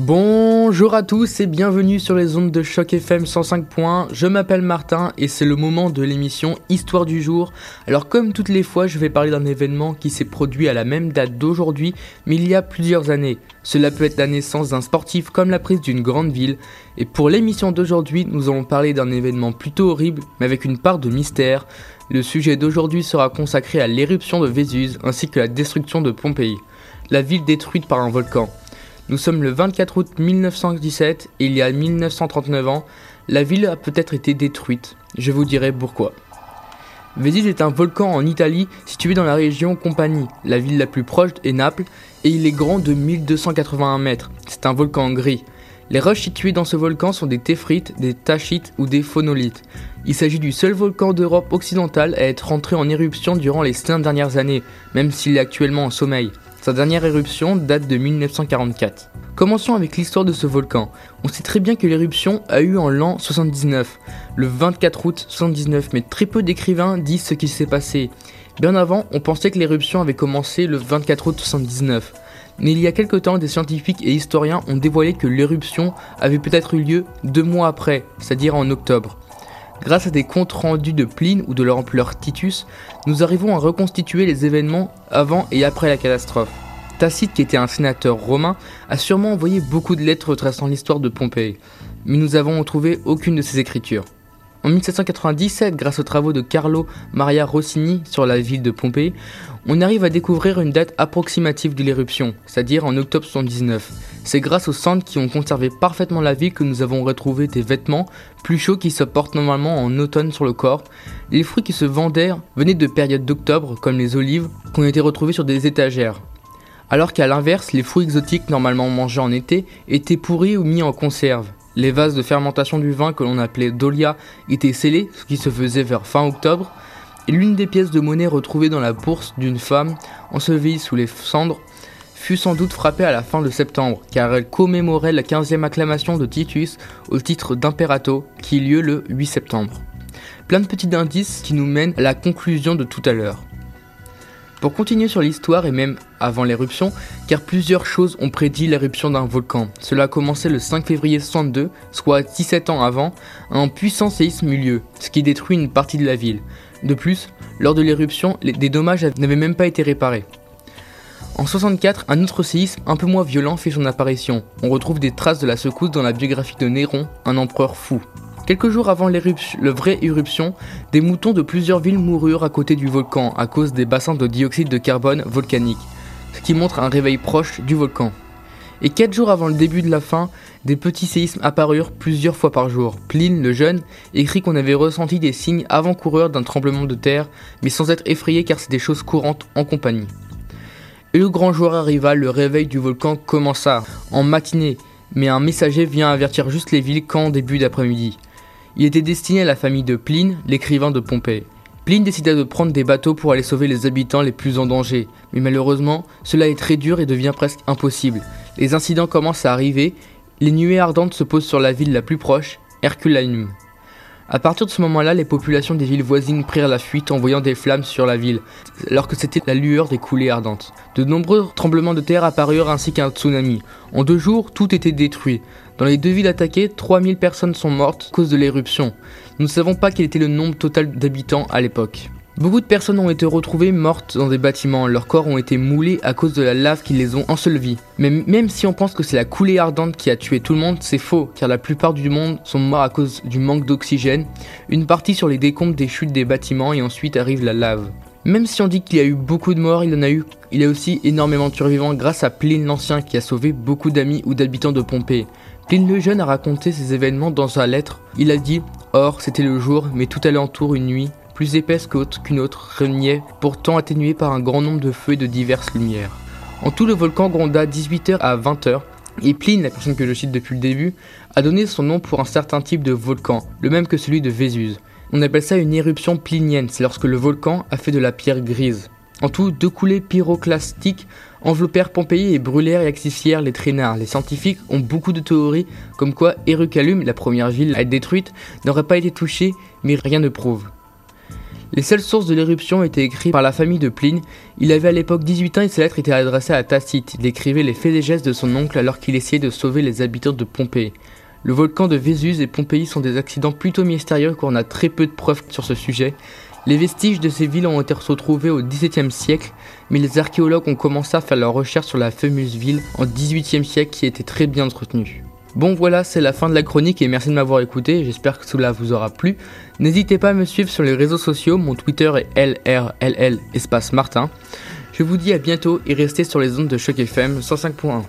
Bonjour à tous et bienvenue sur les ondes de choc FM 105 points. Je m'appelle Martin et c'est le moment de l'émission Histoire du jour. Alors comme toutes les fois, je vais parler d'un événement qui s'est produit à la même date d'aujourd'hui, mais il y a plusieurs années. Cela peut être la naissance d'un sportif comme la prise d'une grande ville. Et pour l'émission d'aujourd'hui, nous allons parler d'un événement plutôt horrible, mais avec une part de mystère. Le sujet d'aujourd'hui sera consacré à l'éruption de Vésuve ainsi que la destruction de Pompéi, la ville détruite par un volcan. Nous sommes le 24 août 1917 et il y a 1939 ans, la ville a peut-être été détruite. Je vous dirai pourquoi. Vésuve est un volcan en Italie situé dans la région Campanie. La ville la plus proche est Naples et il est grand de 1281 mètres. C'est un volcan gris. Les roches situées dans ce volcan sont des téphrites, des tachites ou des phonolites. Il s'agit du seul volcan d'Europe occidentale à être rentré en éruption durant les 5 dernières années, même s'il est actuellement en sommeil. Sa dernière éruption date de 1944. Commençons avec l'histoire de ce volcan. On sait très bien que l'éruption a eu en l'an 79, le 24 août 79, mais très peu d'écrivains disent ce qui s'est passé. Bien avant, on pensait que l'éruption avait commencé le 24 août 79. Mais il y a quelque temps, des scientifiques et historiens ont dévoilé que l'éruption avait peut-être eu lieu deux mois après, c'est-à-dire en octobre. Grâce à des comptes rendus de Pline ou de l'empereur Titus, nous arrivons à reconstituer les événements avant et après la catastrophe. Tacite, qui était un sénateur romain, a sûrement envoyé beaucoup de lettres retraçant l'histoire de Pompée, mais nous avons trouvé aucune de ses écritures. En 1797, grâce aux travaux de Carlo Maria Rossini sur la ville de Pompée, on arrive à découvrir une date approximative de l'éruption, c'est-à-dire en octobre 79. C'est grâce aux cendres qui ont conservé parfaitement la ville que nous avons retrouvé des vêtements plus chauds qui se portent normalement en automne sur le corps. Les fruits qui se vendaient venaient de périodes d'octobre, comme les olives, qui ont été retrouvées sur des étagères. Alors qu'à l'inverse, les fruits exotiques normalement mangés en été étaient pourris ou mis en conserve. Les vases de fermentation du vin que l'on appelait dolia étaient scellés, ce qui se faisait vers fin octobre, et l'une des pièces de monnaie retrouvées dans la bourse d'une femme ensevelie sous les cendres fut sans doute frappée à la fin de septembre, car elle commémorait la 15e acclamation de Titus au titre d'impérato qui eut lieu le 8 septembre. Plein de petits indices qui nous mènent à la conclusion de tout à l'heure. Pour continuer sur l'histoire et même avant l'éruption, car plusieurs choses ont prédit l'éruption d'un volcan. Cela a commencé le 5 février 62, soit 17 ans avant, un puissant séisme eut lieu, ce qui détruit une partie de la ville. De plus, lors de l'éruption, des dommages n'avaient même pas été réparés. En 64, un autre séisme un peu moins violent fait son apparition. On retrouve des traces de la secousse dans la biographie de Néron, un empereur fou. Quelques jours avant la vraie éruption, des moutons de plusieurs villes moururent à côté du volcan à cause des bassins de dioxyde de carbone volcanique, ce qui montre un réveil proche du volcan. Et 4 jours avant le début de la fin, des petits séismes apparurent plusieurs fois par jour. Pline, le jeune, écrit qu'on avait ressenti des signes avant-coureurs d'un tremblement de terre, mais sans être effrayé car c'est des choses courantes en compagnie. Et le grand jour arriva, le réveil du volcan commença en matinée, mais un messager vient avertir juste les villes qu'en début d'après-midi. Il était destiné à la famille de Pline, l'écrivain de Pompée. Pline décida de prendre des bateaux pour aller sauver les habitants les plus en danger, mais malheureusement, cela est très dur et devient presque impossible. Les incidents commencent à arriver, les nuées ardentes se posent sur la ville la plus proche, Herculanum. À partir de ce moment-là, les populations des villes voisines prirent la fuite en voyant des flammes sur la ville, alors que c'était la lueur des coulées ardentes. De nombreux tremblements de terre apparurent ainsi qu'un tsunami. En deux jours, tout était détruit. Dans les deux villes attaquées, 3000 personnes sont mortes à cause de l'éruption. Nous ne savons pas quel était le nombre total d'habitants à l'époque. Beaucoup de personnes ont été retrouvées mortes dans des bâtiments, leurs corps ont été moulés à cause de la lave qui les ont ensevelis. Mais même si on pense que c'est la coulée ardente qui a tué tout le monde, c'est faux, car la plupart du monde sont morts à cause du manque d'oxygène, une partie sur les décombres des chutes des bâtiments et ensuite arrive la lave. Même si on dit qu'il y a eu beaucoup de morts, il en a eu, il y a aussi énormément de survivants grâce à Pline l'Ancien qui a sauvé beaucoup d'amis ou d'habitants de Pompée. Pline le Jeune a raconté ces événements dans sa lettre. Il a dit Or, c'était le jour, mais tout alentour une nuit, plus épaisse qu'une autre, régnait, pourtant atténuée par un grand nombre de feux et de diverses lumières. En tout, le volcan gronda 18h à 20h, et Pline, la personne que je cite depuis le début, a donné son nom pour un certain type de volcan, le même que celui de Vésuve. On appelle ça une éruption plinienne, c'est lorsque le volcan a fait de la pierre grise. En tout, deux coulées pyroclastiques enveloppèrent Pompéi et brûlèrent et axifièrent les traînards. Les scientifiques ont beaucoup de théories comme quoi Héricalum, la première ville à être détruite, n'aurait pas été touchée, mais rien ne prouve. Les seules sources de l'éruption étaient écrites par la famille de Pline. Il avait à l'époque 18 ans et ses lettres étaient adressées à Tacite. Il écrivait les faits et gestes de son oncle alors qu'il essayait de sauver les habitants de Pompéi. Le volcan de Vésus et Pompéi sont des accidents plutôt mystérieux car on a très peu de preuves sur ce sujet. Les vestiges de ces villes ont été retrouvés au XVIIe siècle, mais les archéologues ont commencé à faire leurs recherches sur la fameuse ville en XVIIIe siècle qui était très bien entretenue. Bon voilà, c'est la fin de la chronique et merci de m'avoir écouté, j'espère que cela vous aura plu. N'hésitez pas à me suivre sur les réseaux sociaux, mon Twitter est LRLL espace Martin. Je vous dis à bientôt et restez sur les ondes de Choc FM 105.1.